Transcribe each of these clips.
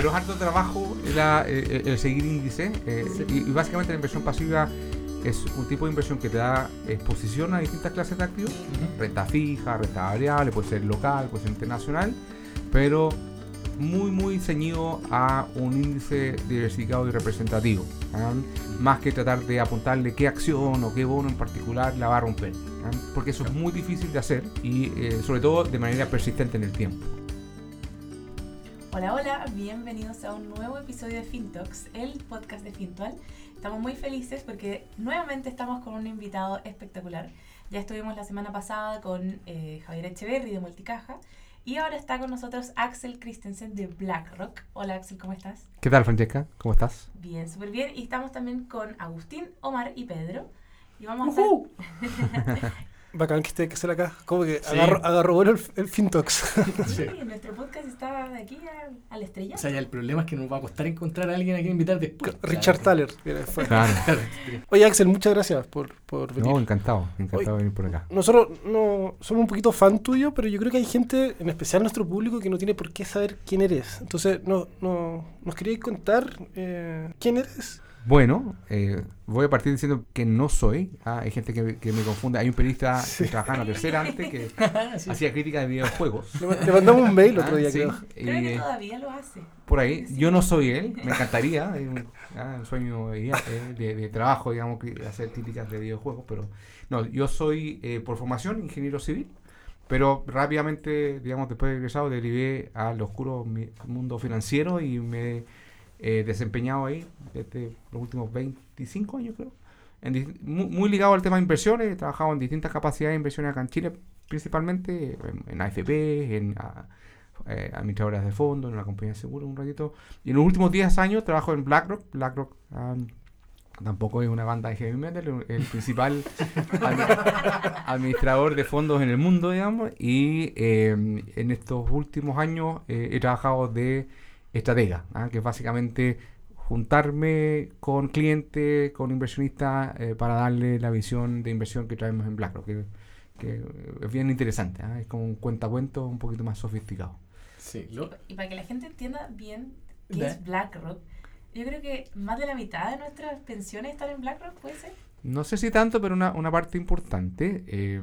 pero es harto trabajo la, eh, el seguir índices. eh, y, y básicamente la inversión pasiva es un tipo de inversión que te da exposición a distintas clases de activos. Renta fija, renta variable, puede ser local, puede ser internacional, pero muy, muy ceñido a un índice diversificado y representativo. ¿ah? Más que tratar de apuntarle qué acción o qué bono en particular la va a romper. ¿ah? Porque eso es muy difícil de hacer y eh, sobre todo de manera persistente en el tiempo. Hola, hola, bienvenidos a un nuevo episodio de FinTalks, el podcast de Fintual. Estamos muy felices porque nuevamente estamos con un invitado espectacular. Ya estuvimos la semana pasada con eh, Javier Echeverry de Multicaja y ahora está con nosotros Axel Christensen de BlackRock. Hola Axel, ¿cómo estás? ¿Qué tal, Francesca? ¿Cómo estás? Bien, súper bien. Y estamos también con Agustín, Omar y Pedro. Y vamos a Ujú. hacer... Bacán que esté que esté acá. Como que Sí. agarro, agarro bueno el, el Fintox. Sí, nuestro podcast está de aquí a, a la estrella. O sea, ya el problema es que nos va a costar encontrar a alguien a quien invitar después. Richard Thaler. viene después. Claro. Claro. Oye, Axel, muchas gracias por, por venir. No, encantado, encantado de venir por acá. Nosotros no somos un poquito fan tuyo, pero yo creo que hay gente, en especial nuestro público, que no tiene por qué saber quién eres. Entonces, no, no, ¿nos queríais contar eh, quién eres? Bueno, eh, voy a partir diciendo que no soy. Ah, hay gente que, que me confunde. Hay un periodista que trabajaba en la tercera antes que Sí. hacía crítica de videojuegos. Le, ma- le mandamos un mail otro Ah, día, sí, creo. Creo que todavía lo hace. por ahí. Yo no soy él, me encantaría. Es un, ah, un sueño de, eh, de- de trabajo, digamos, que hacer críticas de videojuegos. Pero no, yo soy eh, por formación ingeniero civil. Pero rápidamente, digamos, después de egresado, derivé al oscuro mi- mundo financiero y me he desempeñado ahí desde los últimos 25 años, creo. Muy, ligado al tema de inversiones, he trabajado en distintas capacidades de inversiones acá en Chile, principalmente en, AFP, en ah, eh, administradoras de fondos, en una compañía de seguros un ratito. Y en los últimos 10 años trabajo en BlackRock. BlackRock tampoco es una banda de heavy metal, el, principal admi- administrador de fondos en el mundo, digamos. Y eh, en estos últimos años eh, he trabajado de estratega, ¿ah? que es básicamente juntarme con clientes, con inversionistas, eh, para darle la visión de inversión que traemos en BlackRock, que, que es bien interesante, ¿ah? es como un cuentacuentos un poquito más sofisticado. Sí, lo- Y para que la gente entienda bien qué es BlackRock, yo creo que más de la mitad de nuestras pensiones están en BlackRock, ¿puede ser? No sé si tanto, pero una, una parte importante. eh,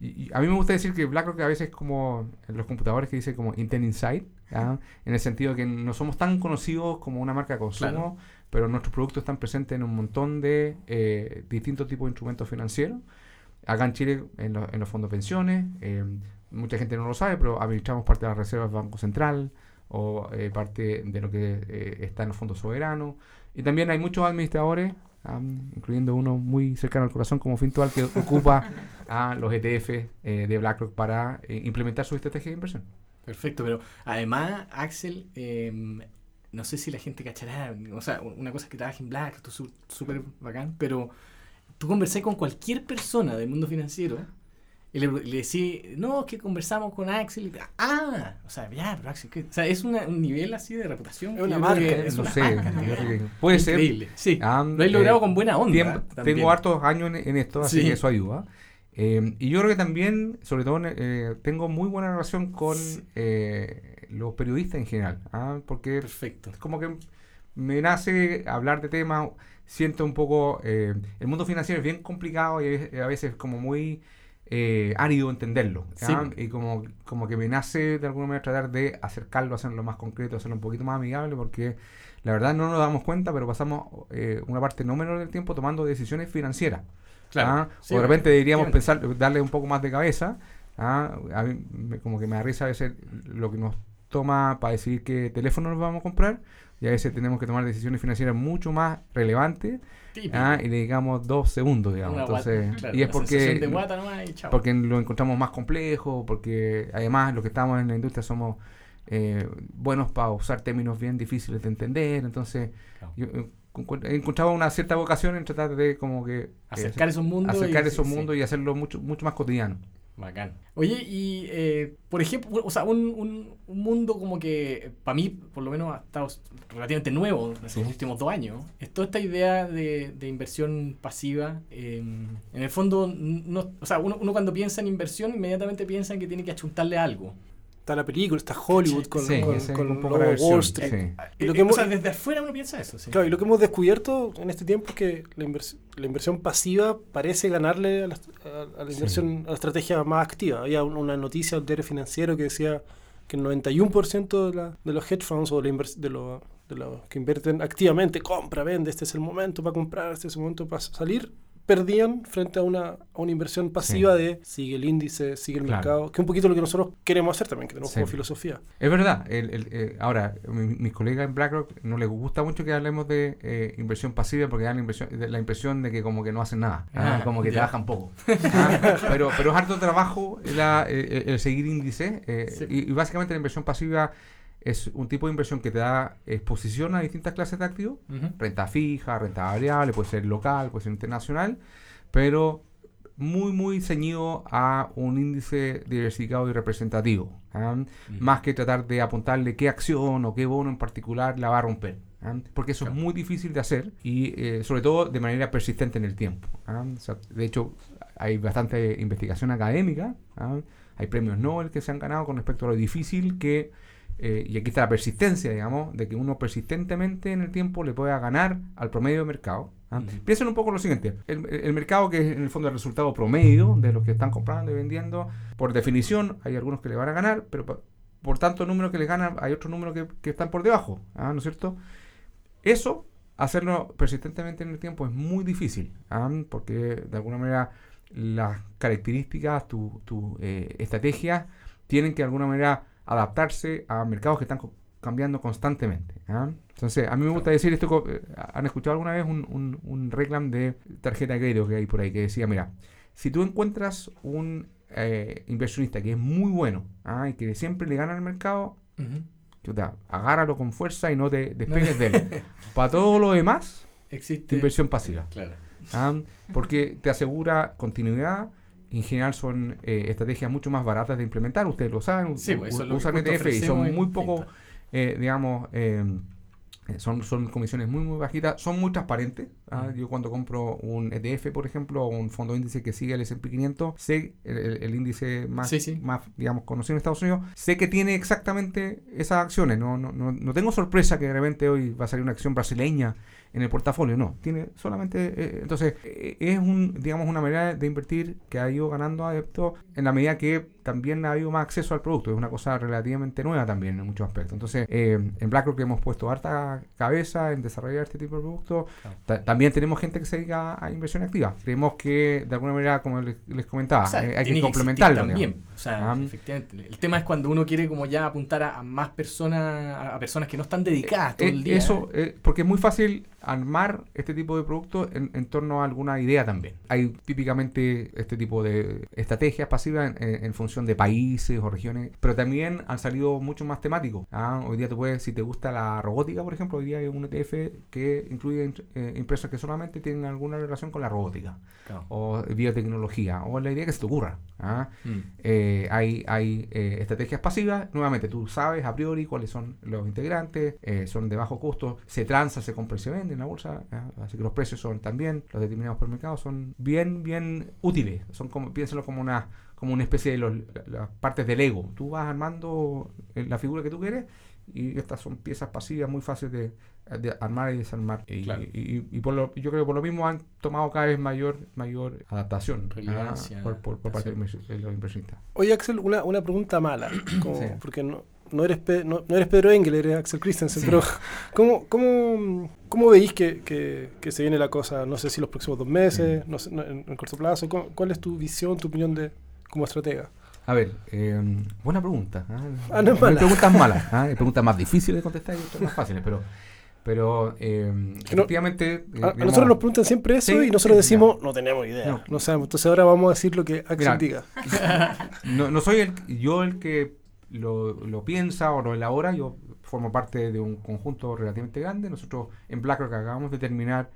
y, y a mí me gusta decir que BlackRock a veces es como en los computadores que dice como Intel Inside, ¿ah? en el sentido que no somos tan conocidos como una marca de consumo, Claro. pero nuestros productos están presentes en un montón de eh, distintos tipos de instrumentos financieros. Acá en Chile, en, lo- en los fondos de pensiones, eh, mucha gente no lo sabe, pero administramos parte de las reservas del Banco Central o eh, parte de lo que eh, está en los fondos soberanos. Y también hay muchos administradores, incluyendo uno muy cercano al corazón como Fintual, que ocupa a los ETF eh, de BlackRock para eh, implementar su estrategia de inversión. Perfecto, pero además, Axel, eh, no sé si la gente cachará, o sea, una cosa es que trabaja en Black, esto es súper bacán, pero tú conversás con cualquier persona del mundo financiero y le, le decís, no, es que conversamos con Axel, y, ah, o sea, ya, pero Axel, ¿qué? o sea, es una- un nivel así de reputación. Es una marca, que es no una sé, puede ser. Sí. Lo he logrado eh, con buena onda. Tiempo- tengo hartos años en, en esto, así Sí. que eso ayuda. Eh, y yo creo que también, sobre todo, eh, tengo muy buena relación con eh, los periodistas en general, ¿ah? porque Perfecto. es como que me nace hablar de temas, siento un poco, eh, el mundo financiero es bien complicado y es- a veces como muy eh, árido entenderlo. Y como, como que me nace de alguna manera tratar de acercarlo, hacerlo más concreto, hacerlo un poquito más amigable, porque la verdad no nos damos cuenta, pero pasamos eh, una parte no menor del tiempo tomando decisiones financieras. ¿Ah? Sí, o de repente deberíamos pensar, darle un poco más de cabeza. ¿ah? A mí me- como que me da risa a veces lo que nos toma para decidir qué teléfono nos vamos a comprar y a veces tenemos que tomar decisiones financieras mucho más relevantes. ¿ah? y le digamos dos segundos, digamos. Una guata, Entonces, claro, y es porque, de guata nomás y chao. porque lo encontramos más complejo, porque además los que estamos en la industria somos eh, buenos para usar términos bien difíciles de entender, entonces Claro. yo encontrado una cierta vocación en tratar de como que eh, acercar esos mundos. acercar y- esos sí, mundos y hacerlo mucho mucho más cotidiano. Bacán. Oye, y eh, por ejemplo, o sea, un, un, un mundo como que para mí, por lo menos, ha estado relativamente nuevo en los últimos dos años. Es toda esta idea de, de inversión pasiva. eh, en el fondo, no, o sea, uno, uno cuando piensa en inversión, inmediatamente piensa en que tiene que achuntarle algo. Está la película, está Hollywood con, Sí, con, esa es con un poco Wall versión, Street. sí. Y lo Eh, que o hemos- sea, desde afuera uno piensa eso, sí. Claro, y lo que hemos descubierto en este tiempo es que la, invers- la inversión pasiva parece ganarle a la, a- a la Sí. inversión, a la estrategia más activa. Había un- una noticia del diario financiero que decía que el 91% de, la- de los hedge funds o de, de, los- de los que invierten activamente, compra, vende, este es el momento para comprar, este es el momento para salir, perdían frente a una, a una inversión pasiva de sigue el índice, sigue el Claro. mercado, que es un poquito lo que nosotros queremos hacer también, que tenemos Sí. como filosofía. Es verdad. el- el, eh, ahora, mi- mis colegas en BlackRock no les gusta mucho que hablemos de eh, inversión pasiva porque dan la, inversión- de- la impresión de que como que no hacen nada. ah, Ah, como que ya. trabajan poco. Ah, pero, pero es harto trabajo la- eh, el seguir índice. eh, Sí. y, y básicamente la inversión pasiva es un tipo de inversión que te da exposición a distintas clases de activos. Renta fija, renta variable, puede ser local, puede ser internacional, pero muy, muy ceñido a un índice diversificado y representativo. ¿ah? Más que tratar de apuntarle qué acción o qué bono en particular la va a romper. ¿ah? Porque eso es muy difícil de hacer y eh, sobre todo de manera persistente en el tiempo. ¿ah? O sea, de hecho, hay bastante investigación académica, hay premios Nobel que se han ganado con respecto a lo difícil que, eh, y aquí está la persistencia, digamos, de que uno persistentemente en el tiempo le pueda ganar al promedio de mercado. ¿ah? Piensen un poco lo siguiente, el, el mercado que es en el fondo el resultado promedio de los que están comprando y vendiendo, por definición hay algunos que le van a ganar, pero por tanto número que les ganan hay otros números que, que están por debajo, ¿ah? ¿no es cierto? Eso, hacerlo persistentemente en el tiempo es muy difícil, ¿ah? porque de alguna manera las características, tu, tu eh, estrategia, tienen que de alguna manera adaptarse a mercados que están cambiando constantemente. ¿ah? Entonces, a mí me gusta decir esto, eh, ¿han escuchado alguna vez un, un, un reclam de tarjeta de crédito que hay por ahí que decía, mira, si tú encuentras un eh, inversionista que es muy bueno ¿ah? y que siempre le gana al mercado, chuta, agárralo con fuerza y no te despegues de él. Para todo lo demás, Existe. inversión pasiva. Claro. ¿ah? Porque te asegura continuidad. En general son eh, estrategias mucho más baratas de implementar, ustedes lo saben, Sí, pues, eso usan ETF y son muy poco, eh, digamos, eh, eh, son, son comisiones muy, muy bajitas, son muy transparentes. ¿ah? Yo cuando compro un ETF, por ejemplo, o un fondo índice que sigue el S&P 500, sé el, el- el índice más, Sí, sí. más, digamos, conocido en Estados Unidos, sé que tiene exactamente esas acciones. No, no, no, no tengo sorpresa que de repente hoy va a salir una acción brasileña en el portafolio, no. Tiene solamente, eh, entonces, eh, es un, digamos, una manera de invertir que ha ido ganando adeptos en la medida que también ha habido más acceso al producto. Es una cosa relativamente nueva también en muchos aspectos. Entonces, eh, en BlackRock hemos puesto harta cabeza en desarrollar este tipo de productos. Ta- también tenemos gente que se dedica a inversión activa. Creemos que, de alguna manera, como les, les comentaba, O sea, eh, hay que complementarlo. también. digamos. O sea, efectivamente. El tema es cuando uno quiere como ya apuntar a, a más personas, a, personas que no están dedicadas todo Eh, el día. Eso, eh, porque es muy fácil armar este tipo de productos en, en torno a alguna idea también. Hay típicamente este tipo de estrategias pasivas en, en- en función de países o regiones, pero también han salido mucho más temáticos. ¿ah? Hoy día tú puedes, si te gusta la robótica, por ejemplo, hoy día hay un ETF que incluye eh, empresas que solamente tienen alguna relación con la robótica Claro. o biotecnología o la idea que se te ocurra. ¿ah? Mm. Eh, hay hay eh, estrategias pasivas. Nuevamente, tú sabes a priori cuáles son los integrantes, eh, son de bajo costo, se transa, se compra y se vende en la bolsa. ¿ah? Así que los precios son también, los determinados por el mercado, son bien, bien útiles. Son como, piénsalo como una, como una especie de los- la- las partes del ego. Tú vas armando eh, la figura que tú quieres y estas son piezas pasivas muy fáciles de, de armar y desarmar. Y, Claro. y- y por lo, yo creo que por lo mismo han tomado cada vez mayor, mayor adaptación. Relevancia, por, por- por parte de adaptación. los inversi- de los inversionistas. Oye, Axel, una, una pregunta mala. como- Sí. Porque no, no, eres Pe- no, no eres Pedro Engel, eres Axel Christensen. Pero, ¿cómo, cómo, cómo veis que, que- que se viene la cosa? No sé si los próximos dos meses, no sé, no, en, en corto plazo. ¿Cómo- ¿Cuál es tu visión, tu opinión de como estratega? A ver, eh, buena pregunta. ¿ah? Ah, no es mala. preguntas malas. Hay preguntas más difíciles de contestar y otras más fáciles, pero, pero eh, no- efectivamente. eh, A, digamos, nosotros nos preguntan siempre eso Sí, y nosotros decimos, no tenemos idea. No. No. sabemos. Entonces ahora vamos a decir lo que Axel diga. no, no soy el, yo el que lo, lo piensa o lo elabora, yo formo parte de un conjunto relativamente grande. Nosotros en BlackRock acabamos de terminar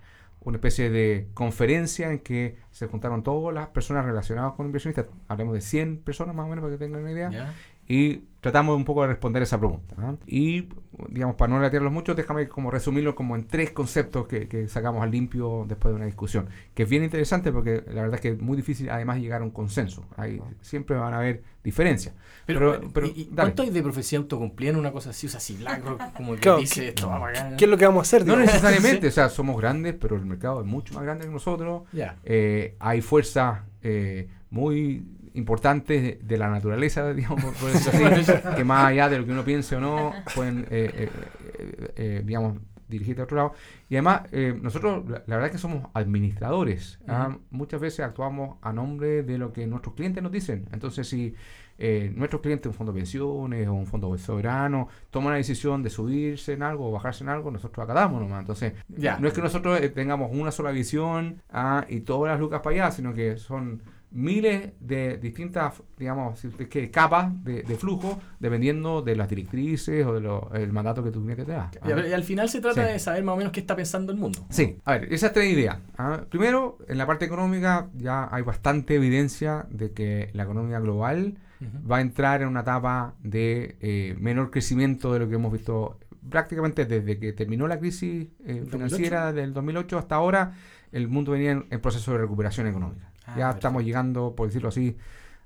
una especie de conferencia en que se juntaron todas las personas relacionadas con inversionistas. Hablemos de 100 personas más o menos para que tengan una idea. Y tratamos un poco de responder esa pregunta. ¿ah? Y, digamos, para no latearlos mucho, déjame como resumirlo como en tres conceptos que, que, sacamos al limpio después de una discusión, que es bien interesante porque la verdad es que es muy difícil además llegar a un consenso. Hay, siempre van a haber diferencias. Pero, pero, ¿y, ¿cuánto hay de profecía autocumplida en una cosa así? O sea, si blanco, como que dice esto, ¿Qué es lo que vamos a hacer? No necesariamente, o sea, somos grandes, pero el mercado es mucho más grande que nosotros. Eh, hay fuerzas eh, muy importantes de, la naturaleza, digamos, por decirlo así, que más allá de lo que uno piense o no, pueden, eh, eh, eh, digamos, dirigirte a otro lado. Y además, nosotros, la, verdad es que somos administradores. ¿ah? Muchas veces actuamos a nombre de lo que nuestros clientes nos dicen. Entonces, si nuestros clientes, un fondo de pensiones o un fondo soberano, toman la decisión de subirse en algo o bajarse en algo, nosotros acatamos nomás. Entonces, ya. no es que nosotros tengamos una sola visión ¿ah? y todas las lucas para allá, sino que son miles de distintas, digamos, que capas de, flujo dependiendo de las directrices o del mandato que tu cliente te da. Y, al final se trata de saber más o menos qué está pensando el mundo. Sí, a ver, esas tres ideas. ¿ah? Primero, en la parte económica ya hay bastante evidencia de que la economía global va a entrar en una etapa de eh, menor crecimiento de lo que hemos visto prácticamente desde que terminó la crisis eh, financiera del 2008 hasta ahora. El mundo venía en proceso de recuperación económica. Ah, ya estamos llegando, por decirlo así,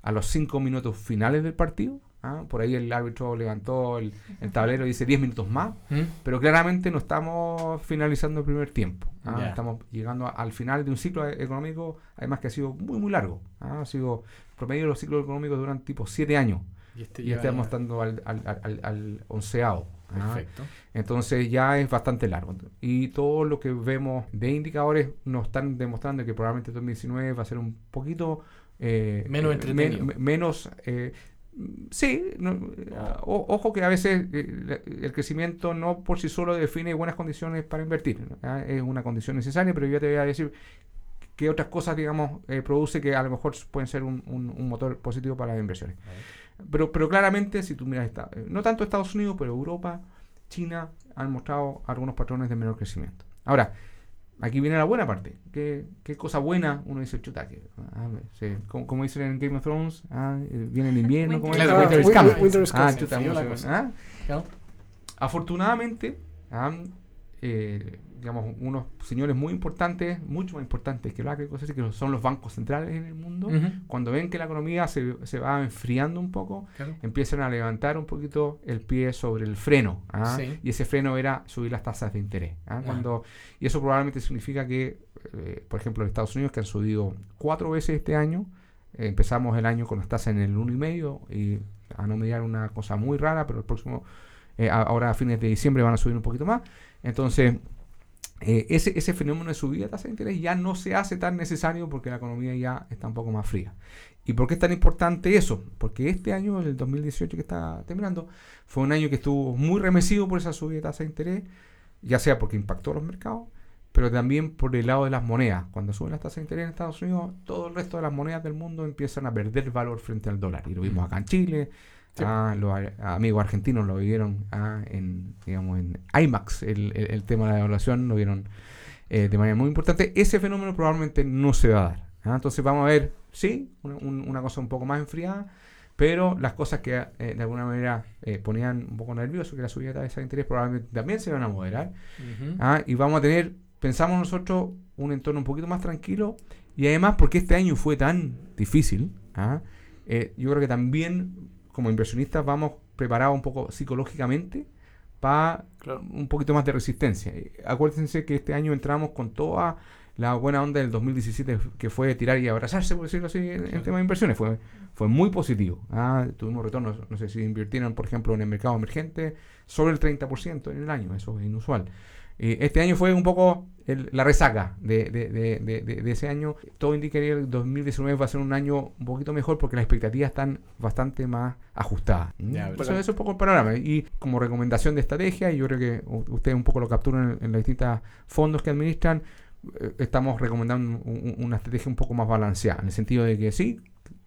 a los cinco minutos finales del partido. ¿ah? Por ahí el árbitro levantó el, tablero y dice 10 minutos más, ¿Mm? pero claramente no estamos finalizando el primer tiempo. ¿ah? Estamos llegando al final de un ciclo económico, además que ha sido muy, muy largo. Ha sido, promedio de los ciclos económicos duran tipo 7 años. Y, este estamos estando al, al, al, al onceavo. Perfecto. Entonces ya es bastante largo. Y todo lo que vemos de indicadores nos están demostrando que probablemente 2019 va a ser un poquito... Eh, menos eh, entretenido. menos... Eh, sí, ojo que a veces el crecimiento no por sí solo define buenas condiciones para invertir. Es una condición necesaria, pero yo te voy a decir qué otras cosas, digamos, produce que a lo mejor pueden ser un, un, motor positivo para las inversiones. Pero, pero claramente, si tú miras, eh, no tanto Estados Unidos, pero Europa, China, han mostrado algunos patrones de menor crecimiento. Ahora, aquí viene la buena parte. ¿Qué, qué cosa buena uno dice, chuta, que, ah, como, como, dicen en Game of Thrones, ah, eh, viene el invierno, como Afortunadamente, eh, digamos, unos señores muy importantes, mucho más importantes que, que son los bancos centrales en el mundo, cuando ven que la economía se, se va enfriando un poco, empiezan a levantar un poquito el pie sobre el freno. ¿ah? Y ese freno era subir las tasas de interés. ¿ah? Cuando, y eso probablemente significa que, eh, por ejemplo, en Estados Unidos, que han subido cuatro veces este año, eh, empezamos el año con las tasas en el 1,5 y a no mediar una cosa muy rara, pero el próximo, eh, ahora a fines de diciembre van a subir un poquito más. Entonces, eh, ese, fenómeno de subida de tasa de interés ya no se hace tan necesario porque la economía ya está un poco más fría. ¿Y por qué es tan importante eso? Porque este año, el 2018 que está terminando, fue un año que estuvo muy remecido por esa subida de tasa de interés, ya sea porque impactó los mercados, pero también por el lado de las monedas. Cuando suben las tasas de interés en Estados Unidos, todo el resto de las monedas del mundo empiezan a perder valor frente al dólar. Y lo vimos acá en Chile, Ah, los amigos argentinos lo vieron ah, en, digamos, en IMAX, el, el, tema de la evaluación, lo vieron eh, de manera muy importante. Ese fenómeno probablemente no se va a dar. Ah, entonces vamos a ver, sí, una, cosa un poco más enfriada, pero las cosas que eh, de alguna manera eh, ponían un poco nervioso, que la subida de esa interés, probablemente también se van a moderar. y vamos a tener, pensamos nosotros, un entorno un poquito más tranquilo. Y además, porque este año fue tan difícil, yo creo que también como inversionistas vamos preparados un poco psicológicamente para un poquito más de resistencia. Acuérdense que este año entramos con toda la buena onda del 2017 que fue tirar y abrazarse, por decirlo así, en, el tema de inversiones. Fue, fue muy positivo. Ah, tuvimos retornos, no sé si invirtieron, por ejemplo, en el mercado emergente, sobre el 30% en el año, eso es inusual. Este año fue un poco la resaca de, de, de, de, ese año. Todo indica que el 2019 va a ser un año un poquito mejor porque las expectativas están bastante más ajustadas. Eso, es un poco el panorama. Y como recomendación de estrategia, y yo creo que ustedes un poco lo capturan en, los distintos fondos que administran, eh, estamos recomendando una estrategia un poco más balanceada, en el sentido de que sí,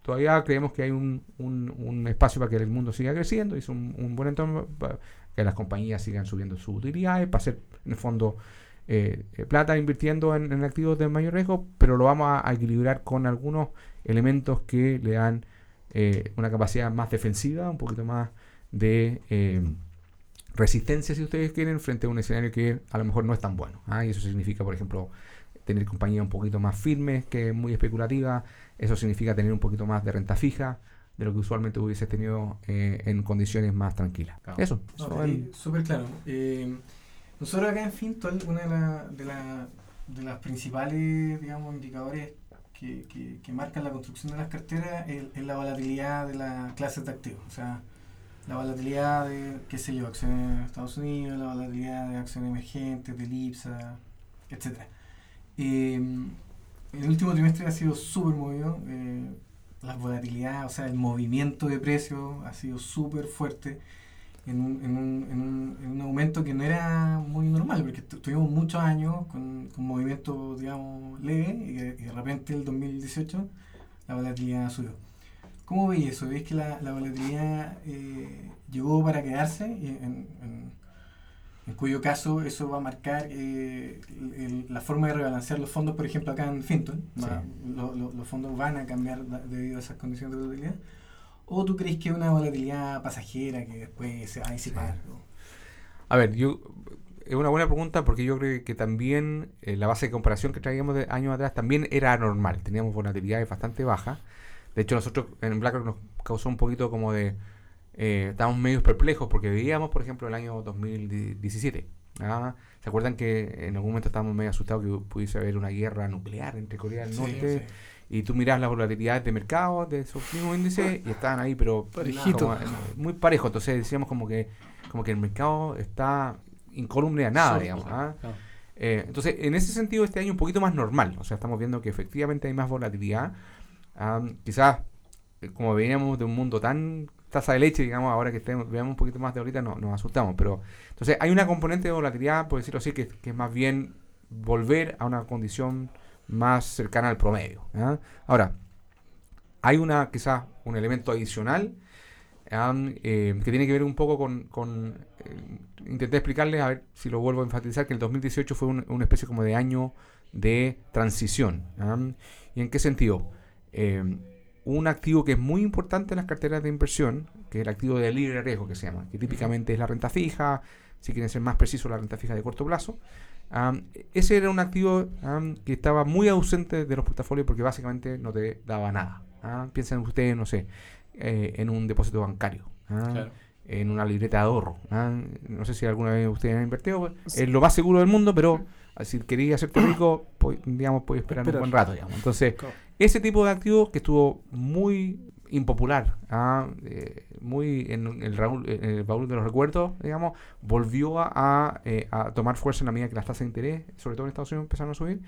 todavía creemos que hay un, un, espacio para que el mundo siga creciendo, y es un, buen entorno para que las compañías sigan subiendo sus utilidades, para hacer en el fondo eh, eh, plata invirtiendo en, activos de mayor riesgo, pero lo vamos a, equilibrar con algunos elementos que le dan eh, una capacidad más defensiva, un poquito más de eh, resistencia, si ustedes quieren, frente a un escenario que a lo mejor no es tan bueno. ¿ah? Y eso significa, por ejemplo, tener compañías un poquito más firmes, que muy especulativa. Eso significa tener un poquito más de renta fija de lo que usualmente hubiese tenido eh, en condiciones más tranquilas. Claro. Eso. No, eh, Súper claro. Eh, nosotros acá en Fintol, una de, la- de, la- de las principales, digamos, indicadores que, que- que marcan la construcción de las carteras es, es la volatilidad de las clases de activos. O sea, la volatilidad de, qué sé yo, acciones de Estados Unidos, la volatilidad de acciones emergentes, del IPSA, etc. el último trimestre ha sido súper movido. eh, la volatilidad, o sea, el movimiento de precios ha sido súper fuerte en un, en, un, en, un, en un aumento que no era muy normal, porque tu- tuvimos muchos años con, con movimientos, digamos, leves y, de- y de repente el 2018 la volatilidad subió. ¿Cómo veis eso? ¿Veis que la, la volatilidad eh, llegó para quedarse? En- cuyo caso eso va a marcar eh, el- la forma de rebalancear los fondos, por ejemplo, acá en Finton. Va- lo- lo- los fondos van a cambiar debido a esas condiciones de volatilidad. ¿O tú crees que es una volatilidad pasajera que después se va a disipar? ¿no? A ver, yo es una buena pregunta porque yo creo que también eh, la base de comparación que traíamos de años atrás también era anormal. Teníamos volatilidades bastante bajas. De hecho, nosotros en BlackRock nos causó un poquito como de... Eh, estábamos medio perplejos porque veíamos, por ejemplo, el año 2017. ¿ah? ¿Se acuerdan que en algún momento estábamos medio asustados que pudiese haber una guerra nuclear entre Corea del Norte? sí. Y tú miras las volatilidades de mercado de esos mismos índices y estaban ahí, pero como, eh, muy parejo. Entonces decíamos como que como que el mercado está incólume a nada, digamos. ¿ah? claro. Eh, entonces, en ese sentido, este año un poquito más normal. O sea, estamos viendo que efectivamente hay más volatilidad. Quizás, como veníamos de un mundo tan taza de leche, digamos, ahora que veamos un poquito más de ahorita, no- nos asustamos. Pero, entonces, hay una componente de volatilidad, por decirlo así, que, es más bien volver a una condición más cercana al promedio. ¿ah? Ahora, hay una quizás un elemento adicional am, eh, que tiene que ver un poco con... eh, intenté explicarles, a ver si lo vuelvo a enfatizar, que el 2018 fue un- una especie como de año de transición. am. ¿Y en qué sentido? Un activo que es muy importante en las carteras de inversión, que es el activo de libre riesgo que se llama, que típicamente es la renta fija, si quieren ser más precisos, la renta fija de corto plazo. am, ese era un activo am, que estaba muy ausente de los portafolios porque básicamente no te daba nada. ah. Piensen ustedes, no sé, eh, en un depósito bancario, ah, Claro. en una libreta de ahorro. ah. No sé si alguna vez ustedes han invertido, pues, es lo más seguro del mundo, pero si querías hacerte rico, pues, digamos, puedes esperar, un buen rato. Digamos. Entonces. Ese tipo de activo que estuvo muy impopular, ah, eh, muy en el, raúl- en el baúl de los recuerdos, digamos, volvió a, a, eh, a tomar fuerza en la medida que las tasas de interés, sobre todo en Estados Unidos, empezaron a subir.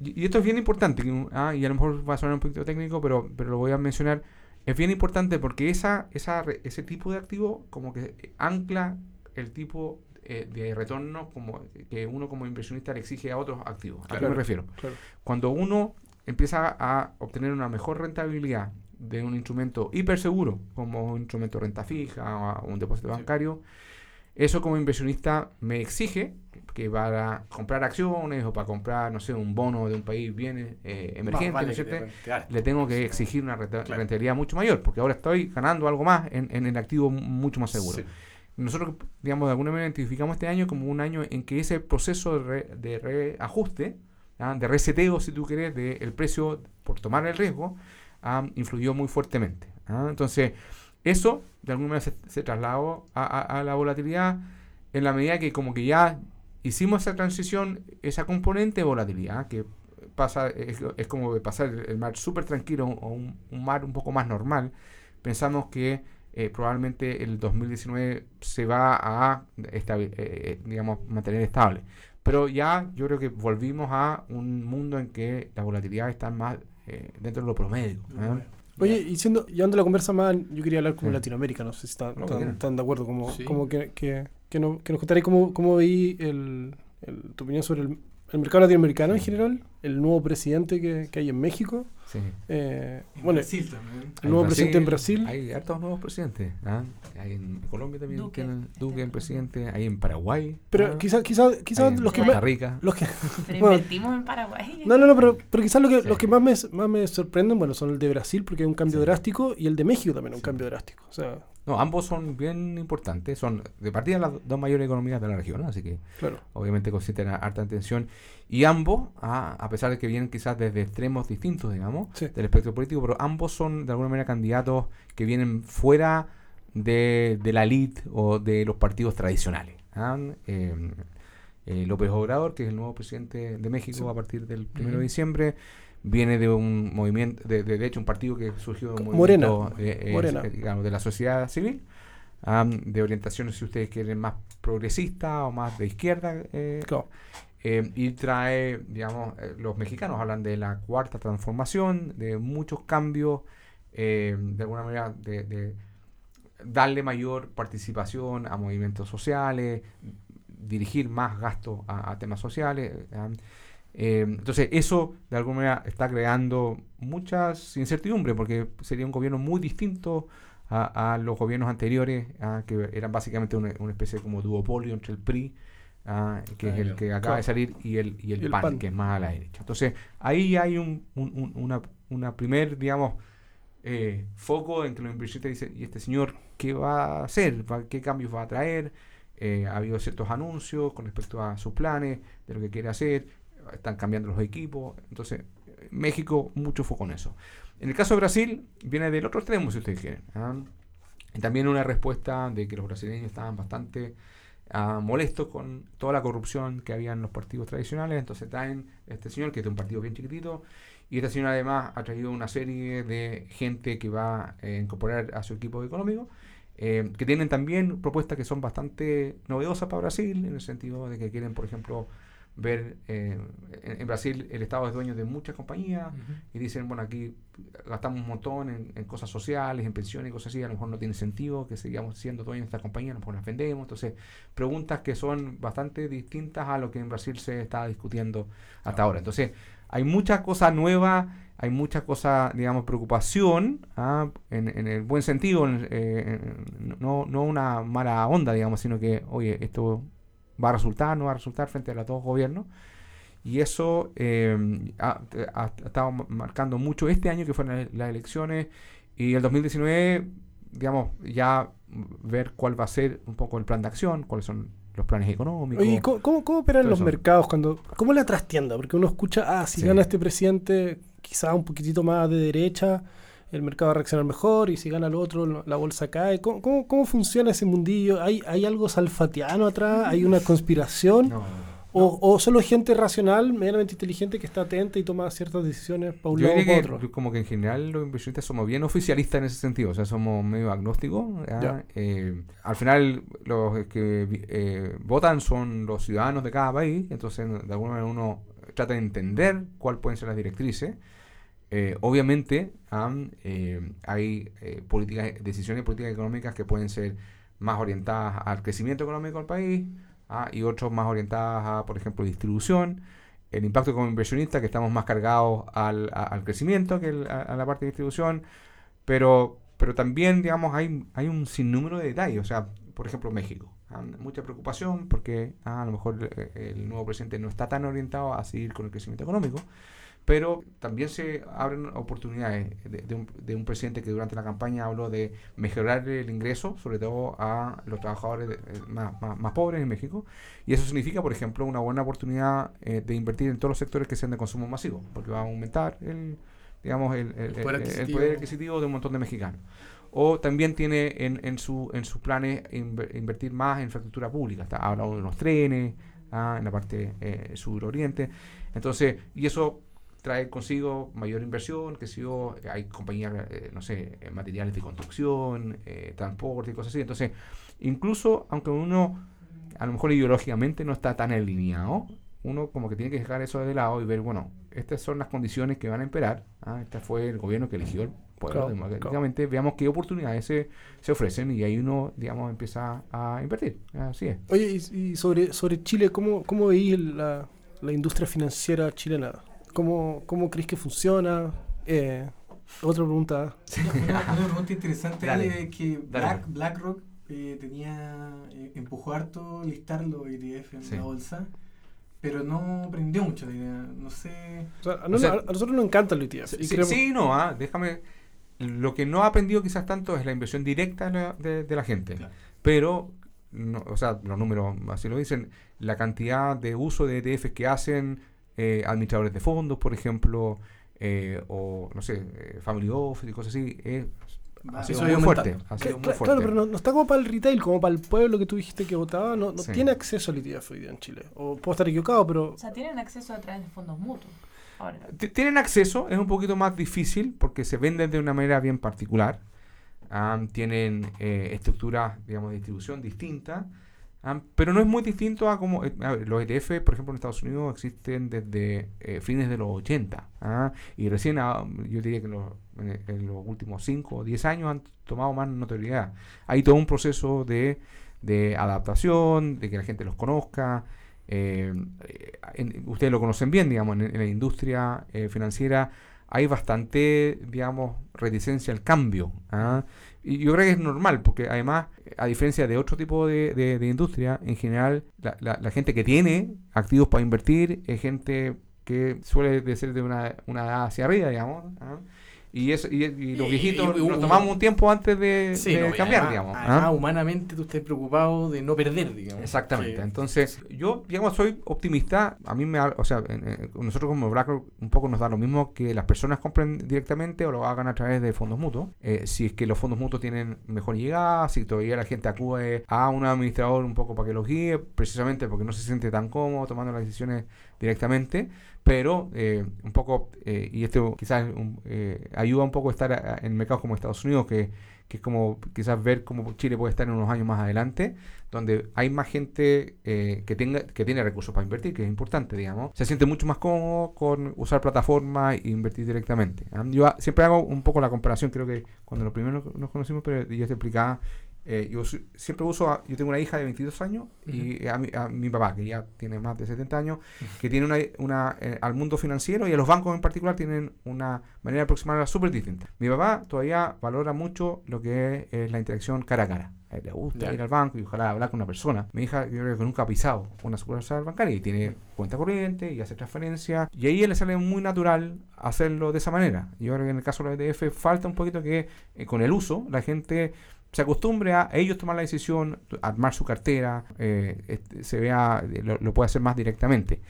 Y, y esto es bien importante, ah, y a lo mejor va a sonar un poquito técnico, pero, pero lo voy a mencionar. Es bien importante porque esa, esa, ese tipo de activo como que ancla el tipo eh, de retorno como que uno como inversionista le exige a otros activos. ¿A qué me refiero? Claro. Cuando uno empieza a obtener una mejor rentabilidad de un instrumento hiper seguro, como un instrumento de renta fija o un depósito Sí. bancario, eso como inversionista me exige que para comprar acciones o para comprar, no sé, un bono de un país bien eh, emergente, vale ¿no te le tengo que exigir una renta- Claro. rentabilidad mucho mayor, porque ahora estoy ganando algo más en, en el activo mu- mucho más seguro. Sí. Nosotros, digamos, de alguna manera identificamos este año como un año en que ese proceso de, re- de reajuste. De reseteo, si tú quieres, del precio por tomar el riesgo, ah, influyó muy fuertemente. ¿ah? Entonces, eso de alguna manera se, se trasladó a, la volatilidad en la medida que como que ya hicimos esa transición, esa componente de volatilidad, que pasa es, es como pasar el, mar súper tranquilo a un, mar un poco más normal. Pensamos que eh, probablemente el 2019 se va a eh, eh, digamos, mantener estable. Pero ya yo creo que volvimos a un mundo en que la volatilidad está más eh, dentro de lo promedio. ¿eh? Oye, y siendo, llevando la conversa más, yo quería hablar como Sí. Latinoamérica, no sé si están, No, bien. están de acuerdo, como, Sí. como que, que, que, no- que nos cómo, cómo veí el, el- tu opinión sobre el, el mercado latinoamericano en general, el nuevo presidente que, que hay en México. Sí. eh, En bueno, Brasil también. el nuevo En presidente en Brasil. Hay hartos nuevos presidentes. ¿ah? Hay en Colombia también Duque. tienen Duque, el presidente. Hay en Paraguay. Pero ¿ah? quizás quizás quizás en los que Costa más... Rica. Los que, Pero Bueno, invertimos en Paraguay. no, no, no, pero, pero quizás lo que, Sí. los que más me, más me sorprenden, bueno, son el de Brasil, porque es un cambio Sí. drástico, y el de México también es un Sí. cambio drástico. O sea, No, ambos son bien importantes. Son de partida las dos mayores economías de la región. Así que claro. obviamente concentran harta atención. Y ambos, ah, a pesar de que vienen quizás desde extremos distintos, digamos, Sí. del espectro político, pero ambos son de alguna manera candidatos que vienen fuera de, de la elite o de los partidos tradicionales. ¿ah? Eh, eh, López Obrador, que es el nuevo presidente de México Sí. a partir del 1 Ujú. de diciembre, viene de un movimiento, de, de, de hecho, un partido que surgió de un Morena. movimiento eh, eh, Morena. eh, digamos, de la sociedad civil, am, de orientaciones, si ustedes quieren, más progresista o más de izquierda. eh, Claro. y trae, digamos, los mexicanos hablan de la cuarta transformación, de muchos cambios, de alguna manera, de, de darle mayor participación a movimientos sociales, dirigir más gasto a, a temas sociales. Eh, entonces, eso de alguna manera está creando muchas incertidumbres, porque sería un gobierno muy distinto a, a los gobiernos anteriores, que eran básicamente una, una especie como duopolio entre el PRI, que es el que acaba Claro. de salir, y el, y el, Y el PAN, PAN. que es más a la derecha. Entonces, ahí hay un, un- un- una, una primer, digamos, eh, foco en que los inversionistas dicen, ¿y este señor qué va a hacer? ¿Va- ¿Qué cambios va a traer? Eh, ha habido ciertos anuncios con respecto a sus planes, de lo que quiere hacer, están cambiando los equipos. Entonces, eh, México, mucho foco en eso. En el caso de Brasil, viene del otro extremo, si ustedes quieren. ¿ah? También una respuesta de que los brasileños estaban bastante ah, molestos con toda la corrupción que había en los partidos tradicionales. Entonces traen este señor, que es de un partido bien chiquitito, y este señor además ha traído una serie de gente que va a incorporar a su equipo económico, eh, que tienen también propuestas que son bastante novedosas para Brasil, en el sentido de que quieren, por ejemplo, ver, eh, en, en Brasil el Estado es dueño de muchas compañías, y dicen, bueno, aquí gastamos un montón en, en cosas sociales, en pensiones y cosas así, a lo mejor no tiene sentido que sigamos siendo dueños de esta compañía, a lo mejor las vendemos. Entonces, preguntas que son bastante distintas a lo que en Brasil se está discutiendo hasta ahora. Entonces, hay muchas cosas nuevas, hay muchas cosas, digamos, preocupación, ¿ah? en, en el buen sentido, en- eh, no, no una mala onda, digamos, sino que, oye, esto va a resultar, no va a resultar frente a los dos gobiernos. Y eso eh, ha, ha- ha estado ma- marcando mucho este año que fueron las- elecciones y el 2019, digamos, ya ver cuál va a ser un poco el plan de acción, cuáles son los planes económicos. Oye, ¿cómo, cómo, cómo operan los eso. mercados? cuando ¿Cómo la trastienda? Porque uno escucha, ah, si Sí. gana este presidente, quizá un poquitito más de derecha, el mercado va a reaccionar mejor, y si gana el otro, lo- la bolsa cae. ¿Cómo, cómo, cómo funciona ese mundillo? ¿Hay, ¿Hay algo salfatiano atrás? ¿Hay una conspiración? No, ¿O, ¿O solo gente racional, medianamente inteligente, que está atenta y toma ciertas decisiones para un Yo lado o que otro? como que en general los inversionistas somos bien oficialistas en ese sentido, o sea, somos medio agnósticos. Eh, al final los que eh, votan son los ciudadanos de cada país, entonces de alguna manera uno trata de entender cuáles pueden ser las directrices. Eh, obviamente am, eh, hay eh, políticas, decisiones políticas económicas que pueden ser más orientadas al crecimiento económico del país ah, y otras más orientadas a, por ejemplo, distribución. El impacto como inversionista, que estamos más cargados al, al crecimiento que el- a, a la parte de distribución, pero, pero también, digamos, hay, hay un sinnúmero de detalles. O sea, por ejemplo, México. ah, mucha preocupación porque ah, a lo mejor eh, el nuevo presidente no está tan orientado a seguir con el crecimiento económico pero también se abren oportunidades de, de un, de un presidente que durante la campaña habló de mejorar el ingreso, sobre todo a los trabajadores de- eh, más, más- más pobres en México, y eso significa, por ejemplo, una buena oportunidad eh, de invertir en todos los sectores que sean de consumo masivo, porque va a aumentar el, digamos, el, el- El poder el adquisitivo. poder adquisitivo de un montón de mexicanos. O también tiene en, en, su, en sus planes inver- invertir más en infraestructura pública. Está ha hablado de los trenes, ah, en la parte eh, suroriente. Entonces, y eso trae consigo mayor inversión, que si yo, hay compañías, eh, no sé, eh, materiales de construcción, eh, transporte y cosas así. Entonces, incluso aunque uno a lo mejor ideológicamente no está tan alineado, uno como que tiene que dejar eso de lado y ver, bueno, estas son las condiciones que van a imperar. Ah, este fue el gobierno que eligió el pueblo Claro, democráticamente. Veamos qué oportunidades se, se ofrecen y ahí uno, digamos, empieza a invertir. Así es. Oye, y, y sobre, sobre Chile, ¿cómo, cómo veís la, la industria financiera chilena? ¿Cómo, cómo crees que funciona? Eh, otra pregunta. Una, una pregunta interesante Dale. es que. Black, BlackRock eh, tenía eh, empujó harto listar los ETF en Sí. la bolsa, pero no prendió mucho la idea. No sé. O sea, a, no- O sea, a- a nosotros nos encantan los ETF. Sí, y sí, creemos- sí, no, ah, déjame. Lo que no ha aprendido quizás tanto es la inversión directa de la, de- de la gente. Claro. Pero, no, o sea, los números así lo dicen, la cantidad de uso de ETFs que hacen eh, administradores de fondos, por ejemplo, eh, o no sé, eh, Family Office y cosas así, es, ha Va- sido muy fuerte. aumentando. Ha Cla- sido muy cla- fuerte. Claro, pero no, no está como para el retail, como para el pueblo que tú dijiste que votaba, no, no Sí. tiene acceso al ETF hoy día en Chile. O puedo estar equivocado, pero O sea, tienen acceso a través de fondos mutuos. Ahora, Tienen acceso, es un poquito más difícil porque se venden de una manera bien particular. Am, tienen eh, estructuras, digamos, de distribución distintas. Am, pero no es muy distinto a como... eh, los ETF, por ejemplo, en Estados Unidos existen desde eh, fines de los 80. ah, y recién, ah, yo diría que en los, en- los últimos 5 o 10 años han tomado más notoriedad. Hay todo un proceso de, de adaptación, de que la gente los conozca. eh, ustedes lo conocen bien, digamos, en, la industria financiera hay bastante, digamos, reticencia al cambio. ¿ah? Y yo creo que es normal, porque además, a diferencia de otro tipo de, de- de industria, en general, la, la- la gente que tiene activos para invertir es gente que suele de ser de una, una edad hacia arriba, digamos. ¿ah? Y, eso, y, y los Y- viejitos y- nos tomamos un tiempo antes de, Sí, de no, y cambiar, además- digamos. además, ¿ah? humanamente tú estás preocupado de no perder, digamos. Exactamente. Que- Entonces, yo, digamos, soy optimista. A mí me, o sea, nosotros como BlackRock un poco nos da lo mismo que las personas compren directamente o lo hagan a través de fondos mutuos. Eh, si es que los fondos mutuos tienen mejor llegada, si todavía la gente acude a un administrador un poco para que los guíe, precisamente porque no se siente tan cómodo tomando las decisiones directamente. Pero eh, un poco, eh, y esto quizás un- eh, ayuda un poco a estar en mercados como Estados Unidos, que, que es como quizás ver cómo Chile puede estar en unos años más adelante donde hay más gente eh, que tenga que tiene recursos para invertir, que es importante, digamos. Se siente mucho más cómodo con usar plataformas e invertir directamente. ¿ah? Yo ah, siempre hago un poco la comparación, creo que cuando lo primero nos conocimos, pero yo te explicaba, eh, yo siempre uso, a- yo tengo una hija de 22 años y a mi, a mi papá, que ya tiene más de 70 años, que tiene una, una eh, al mundo financiero y a los bancos en particular tienen una manera de aproximarla súper distinta. Mi papá todavía valora mucho lo que es, la interacción cara a cara. A él le gusta ir al banco y ojalá hablar con una persona. Mi hija, yo creo que nunca ha pisado una sucursal bancaria y tiene cuenta corriente y hace transferencias. Y ahí le sale muy natural hacerlo de esa manera. Yo creo que en el caso de los ETF falta un poquito que eh, con el uso la gente se acostumbre a ellos tomar la decisión, armar su cartera, eh, este, se vea, lo, lo puede hacer más directamente.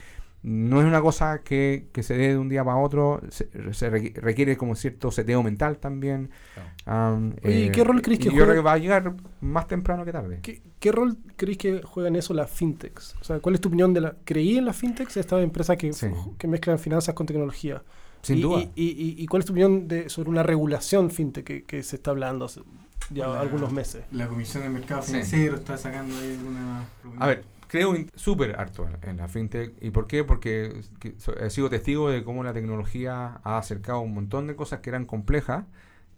No es una cosa que, que se dé de un día para otro, se, se requi- requiere como cierto seteo mental también. ¿y eh, qué rol crees que y yo juega- creo que va a llegar más temprano que tarde. ¿qué, qué rol creéis que juegan eso las fintechs? O sea, ¿cuál es tu opinión de la... ¿Creí en las fintechs, estas empresas que, Sí. que mezclan finanzas con tecnología? Sin y, duda. Y, y- y- y cuál es tu opinión de, sobre una regulación fintech que, que se está hablando ya La- algunos meses? La Comisión de Mercado Sí. Financiero está sacando ahí alguna. A ver, creo súper harto en, la fintech. ¿Y por qué? Porque he sido testigo de cómo la tecnología ha acercado un montón de cosas que eran complejas,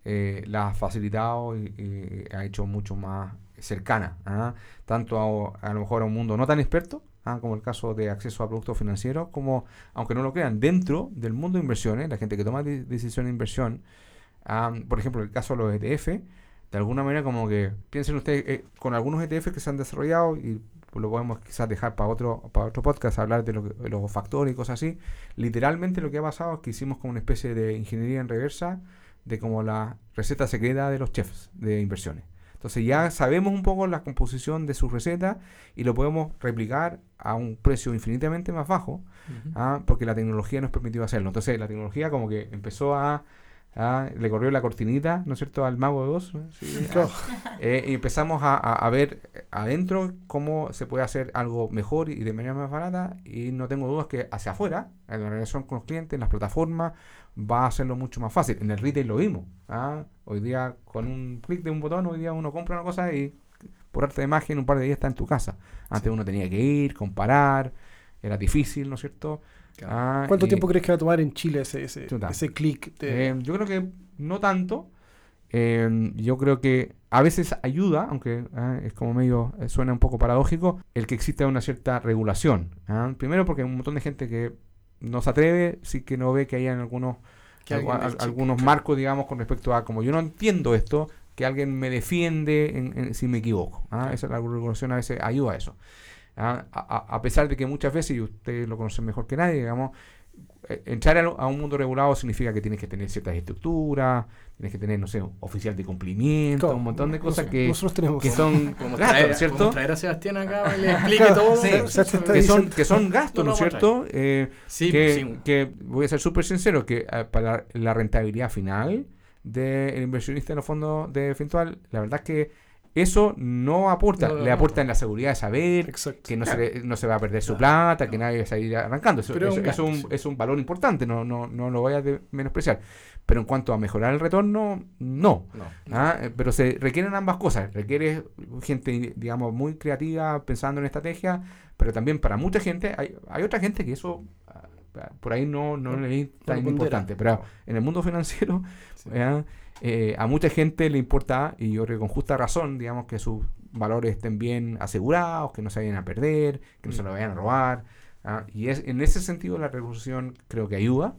eh, las ha facilitado y, y ha hecho mucho más cercana, ¿ah? tanto a, a lo mejor a un mundo no tan experto, ¿ah? como el caso de acceso a productos financieros, como, aunque no lo crean, dentro del mundo de inversiones, la gente que toma de- decisiones de inversión, ah, por ejemplo, el caso de los ETF, de alguna manera como que piensen ustedes eh, con algunos ETF que se han desarrollado y lo podemos quizás dejar para otro para otro podcast hablar de, lo que- de los factores y cosas así literalmente lo que ha pasado es que hicimos como una especie de ingeniería en reversa de como la receta secreta de los chefs de inversiones. Entonces ya sabemos un poco la composición de sus recetas y lo podemos replicar a un precio infinitamente más bajo Ah, porque la tecnología nos permitió hacerlo. Entonces la tecnología como que empezó a, a- le corrió la cortinita, ¿no es cierto?, al mago de Oz. Claro. eh, y empezamos a, a- a ver adentro cómo se puede hacer algo mejor y de manera más barata. Y no tengo dudas que hacia afuera, en la relación con los clientes, en las plataformas, va a hacerlo mucho más fácil. En el retail lo vimos. ¿ah? Hoy día, con un clic de un botón, hoy día uno compra una cosa y por arte de magia en un par de días está en tu casa. Antes uno tenía que ir, comparar, era difícil, ¿no es cierto? Ah, ¿Cuánto tiempo crees que va a tomar en Chile ese, ese, ese clic? de- eh, yo creo que no tanto. Eh, yo creo que a veces ayuda, aunque ah, es como medio eh, suena un poco paradójico, el que exista una cierta regulación. ¿ah? Primero porque hay un montón de gente que no se atreve, sí que no ve que hayan algunos, Que al- algunos marcos, digamos, con respecto a como yo no entiendo esto, que alguien me defiende en- en- si me equivoco. ¿ah? Esa la regulación a veces ayuda a eso. ¿Ah? A, a- a pesar de que muchas veces, y ustedes lo conocen mejor que nadie, digamos, eh, entrar a, lo- a un mundo regulado significa que tienes que tener ciertas estructuras, tienes que tener, no sé, oficial de cumplimiento, Claro, un montón de cosas que, tenemos que son gastos, traer, ¿no es ¿cierto? traer a Sebastián acá que le explique todo. Sí, o sea, que son, diciendo- que son gastos, ¿no es cierto? Eh, Sí, que, pues, sí. que voy a ser súper sincero, que eh, para la rentabilidad final del inversionista en los fondos de Fintual, la verdad es que eso no aporta, No, no, le no. aporta en la seguridad de saber Exacto. que no, Claro. se, no se va a perder su plata, que nadie va a salir arrancando. Eso, eso- un eso es, un, gasto, sí. es un valor importante, no, no, no lo voy a menospreciar. Pero en cuanto a mejorar el retorno, no. No. Ah, eh, pero se requieren ambas cosas. Requiere gente, digamos, muy creativa pensando en estrategia, pero también para mucha gente, hay, hay otra gente que eso ah, por ahí no, no No- le es tan importante. Pero en el mundo financiero, Sí. ¿ya? Eh, a mucha gente le importa, y yo creo que con justa razón, digamos, que sus valores estén bien asegurados, que no se vayan a perder, que no se lo vayan a robar. ¿ah? Y es, en ese sentido la regulación creo que ayuda.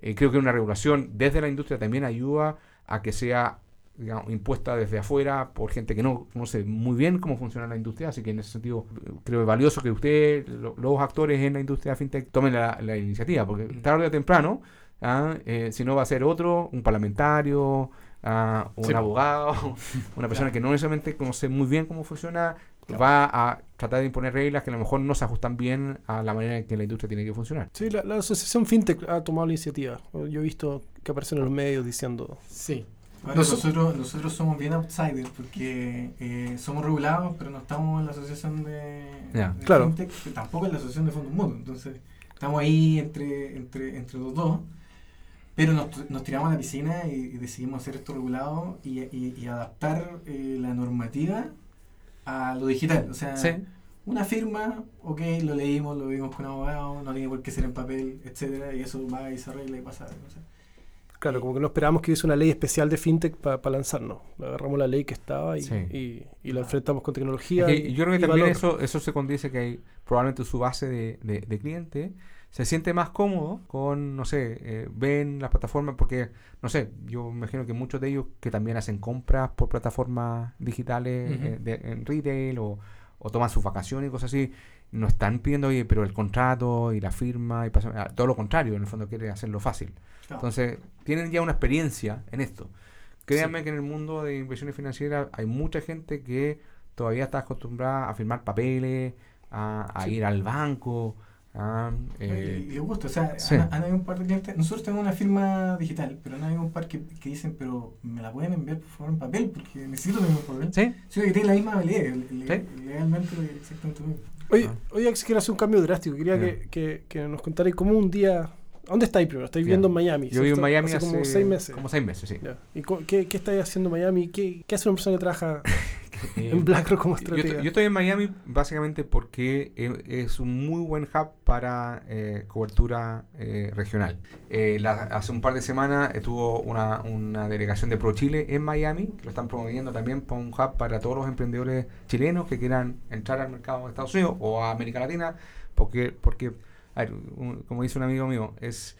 Eh, creo que una regulación desde la industria también ayuda a que sea digamos, impuesta desde afuera por gente que no conoce muy bien cómo funciona la industria, así que en ese sentido creo que es valioso que usted, lo- los actores en la industria fintech tomen la, la iniciativa, porque Mm. tarde o temprano, ¿ah? Eh, si no va a ser otro, un parlamentario, ah, un Sí. abogado, una persona que no necesariamente conoce muy bien cómo funciona, Claro. va a tratar de imponer reglas que a lo mejor no se ajustan bien a la manera en que la industria tiene que funcionar. Sí, la, la asociación FinTech ha tomado la iniciativa. Yo he visto que aparecen en los medios diciendo. Sí. Nosotros, nosotros somos bien outsiders porque eh, somos regulados, pero no estamos en la asociación de, Ya. de Claro. fintech, tampoco en la asociación de fondos mutuos. Entonces, estamos ahí entre, entre, entre los dos, pero nos, nos tiramos a la piscina y, y decidimos hacer esto regulado y, y- y adaptar eh, la normativa a lo digital. O sea, una firma, ok, lo leímos, lo vimos con abogado, no tiene por qué ser en papel, etcétera, y eso va y se arregla y pasa. o sea. Claro, como que no esperábamos que hubiese una ley especial de FinTech para lanzarnos. Agarramos la ley que estaba y, Sí. y, y la enfrentamos con tecnología. Es que y- yo creo que y también valor. eso, eso se condice que hay probablemente su base de, de, de cliente se siente más cómodo con, no sé, eh, ven las plataformas, porque, no sé, yo me imagino que muchos de ellos que también hacen compras por plataformas digitales eh, de- en retail o, o toman sus vacaciones y cosas así, no están pidiendo, oye, pero el contrato y la firma y pasa- ah, todo lo contrario, en el fondo quiere hacerlo fácil. Claro. Entonces, tienen ya una experiencia en esto. Créanme que en el mundo de inversiones financieras hay mucha gente que todavía está acostumbrada a firmar papeles, a, a ir al banco. A, eh, y les gusta, o sea, sí. han, han habido un par de clientes. Nosotros tenemos una firma digital, pero han habido un par que, que dicen, pero me la pueden enviar por favor en papel, porque necesito tener un papel. ¿Sí? Sí, que tiene la misma validez, le- le- Sí. legalmente exactamente lo mismo. Oye, Ah. oye, Axel, quiero hacer un cambio drástico. Quería que, que, que nos contarais cómo un día. ¿A ¿Dónde estáis primero? Estáis viviendo en Miami. Yo vivo en. Miami hace hace como seis meses. Como seis meses, sí. ¿Y qué, qué estáis haciendo en Miami? ¿Qué, qué hace una persona que trabaja Eh, en BlackRock como estratega? yo estoy en Miami básicamente porque eh, es un muy buen hub para eh, cobertura eh, regional. Eh, la- hace un par de semanas estuvo una, una delegación de Pro Chile en Miami, que lo están promoviendo también para un hub para todos los emprendedores chilenos que quieran entrar al mercado de Estados Unidos o a América Latina, porque, porque a ver, un- como dice un amigo mío, es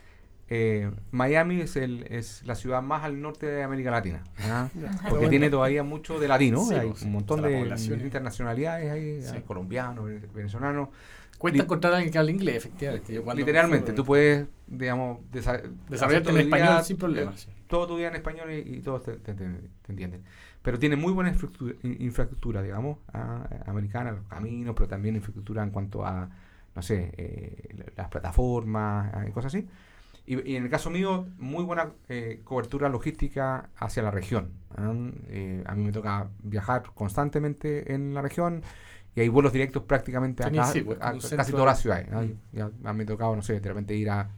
eh, Miami es, el, es la ciudad más al norte de América Latina. ¿ah? Porque bueno. tiene todavía mucho de latino, Sí, hay pues, un montón de internacionalidades ahí, Sí. hay colombianos, vene- venezolanos. Cuesta encontrar a alguien que hable inglés, efectivamente. Literalmente, tú puedes, digamos, desa- desarrollarte todo en el día, español sin problemas. sí. todo tu día en español y, y todos te, te- te- te entienden. Pero tiene muy buena infraestructura, in- infraestructura, digamos, ah, americana, los caminos, pero también infraestructura en cuanto a, no sé, eh, la- las plataformas y cosas así. Y, y en el caso mío, muy buena eh, cobertura logística hacia la región. ah. Eh, a mí me toca viajar constantemente en la región y hay vuelos directos prácticamente a, ca- sí, pues, a casi todas las de- ciudades. ¿no? Mm. Ya, a mí me ha tocado, no sé, de repente ir a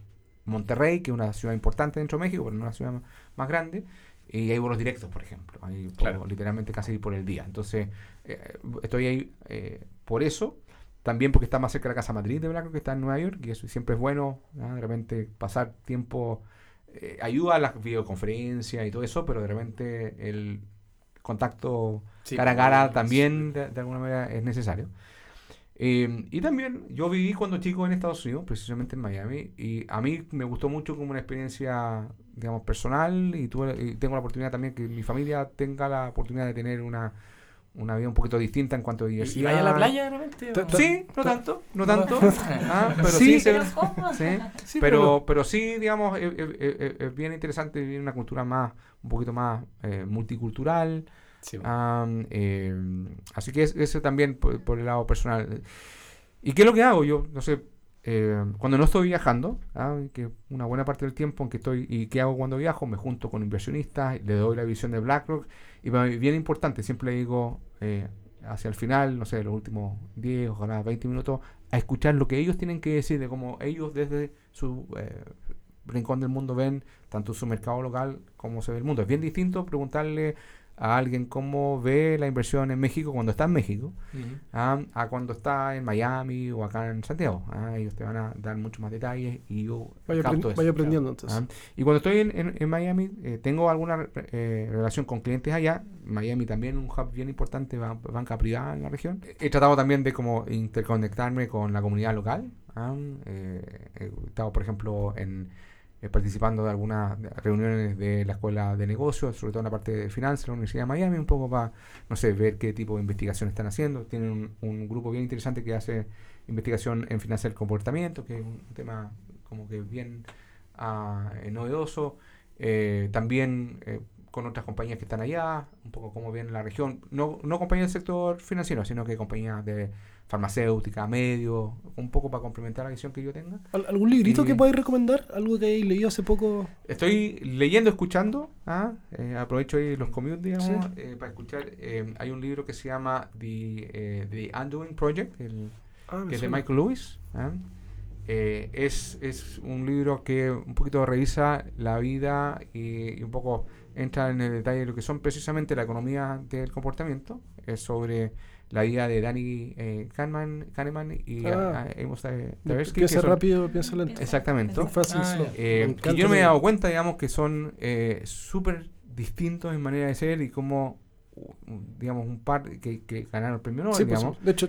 Monterrey, que es una ciudad importante dentro de México, pero no una ciudad más, grande. Y hay vuelos directos, por ejemplo. Ahí puedo Claro. literalmente casi por el día. Entonces, eh, estoy ahí eh, por eso. También porque está más cerca de la casa matriz de BlackRock, que está en Nueva York. Y eso siempre es bueno, ¿no? de repente pasar tiempo. eh, ayuda a las videoconferencias y todo eso, pero de repente el contacto Sí, cara a cara sí. también de, de alguna manera es necesario. Eh, y también yo viví cuando chico en Estados Unidos, precisamente en Miami, y a mí me gustó mucho como una experiencia, digamos, personal, y, tuve, y tengo la oportunidad también que mi familia tenga la oportunidad de tener una, una vida un poquito distinta en cuanto a ¿Y, y diversidad. vaya a la playa de repente? Sí, no tanto, no tanto. ah, pero Sí, sí, se- Pero sí. Sí, pero, pero sí, digamos, es, es- es- es bien interesante vivir en una cultura más, un poquito más eh, multicultural. Sí, eh, así que es- eso también por, por el lado personal. ¿Y qué es lo que hago? Yo, no sé, eh, cuando no estoy viajando, ah, que una buena parte del tiempo en que estoy, ¿y qué hago cuando viajo? Me junto con inversionistas, le doy la visión de BlackRock, y para mí bien importante, siempre digo eh, hacia el final, no sé, los últimos 10, ojalá 20 minutos, a escuchar lo que ellos tienen que decir de cómo ellos desde su eh, rincón del mundo ven tanto su mercado local como se ve el mundo. Es bien distinto preguntarle a alguien cómo ve la inversión en México cuando está en México ah, a cuando está en Miami o acá en Santiago. Ah, ellos te van a dar muchos más detalles y yo Vaya, capto apren- eso. vaya aprendiendo entonces. Ah, Y cuando estoy en, en- en Miami, eh, tengo alguna eh, relación con clientes allá. Miami también un hub bien importante, ba- banca privada en la región. He tratado también de como interconectarme con la comunidad local. eh, he estado, por ejemplo, en eh, participando de algunas reuniones de la escuela de negocios, sobre todo en la parte de finanzas, la Universidad de Miami, un poco para, no sé, ver qué tipo de investigación están haciendo. Tienen un, grupo bien interesante que hace investigación en finanzas del comportamiento, que es un tema como que bien eh, novedoso. Eh, también con otras compañías que están allá, un poco cómo viene la región. No, no compañías del sector financiero, sino que compañías de farmacéutica, medios, un poco para complementar la visión que yo tenga. ¿Al- ¿Algún librito que podáis recomendar? ¿Algo que hayáis leído hace poco? Estoy leyendo, escuchando, ¿ah? Eh, aprovecho ahí los commutes, digamos, Sí. eh, para escuchar. Eh, hay un libro que se llama The, eh, The Undoing Project, el, Ah, que es de. Michael Lewis. ¿ah? Eh, es, es un libro que un poquito revisa la vida y, y un poco entra en el detalle de lo que son precisamente la economía del comportamiento. Es sobre la vida de Danny eh, Kahneman, Kahneman y Ah. Amos Tversky, que Piensa son- rápido, piensa lento. Exactamente. Fast and Ah, eh, que yo me he dado cuenta, digamos, que son eh, súper distintos en manera de ser y como, digamos, un par que, que ganaron el premio Nobel, Sí, pues, digamos, de hecho,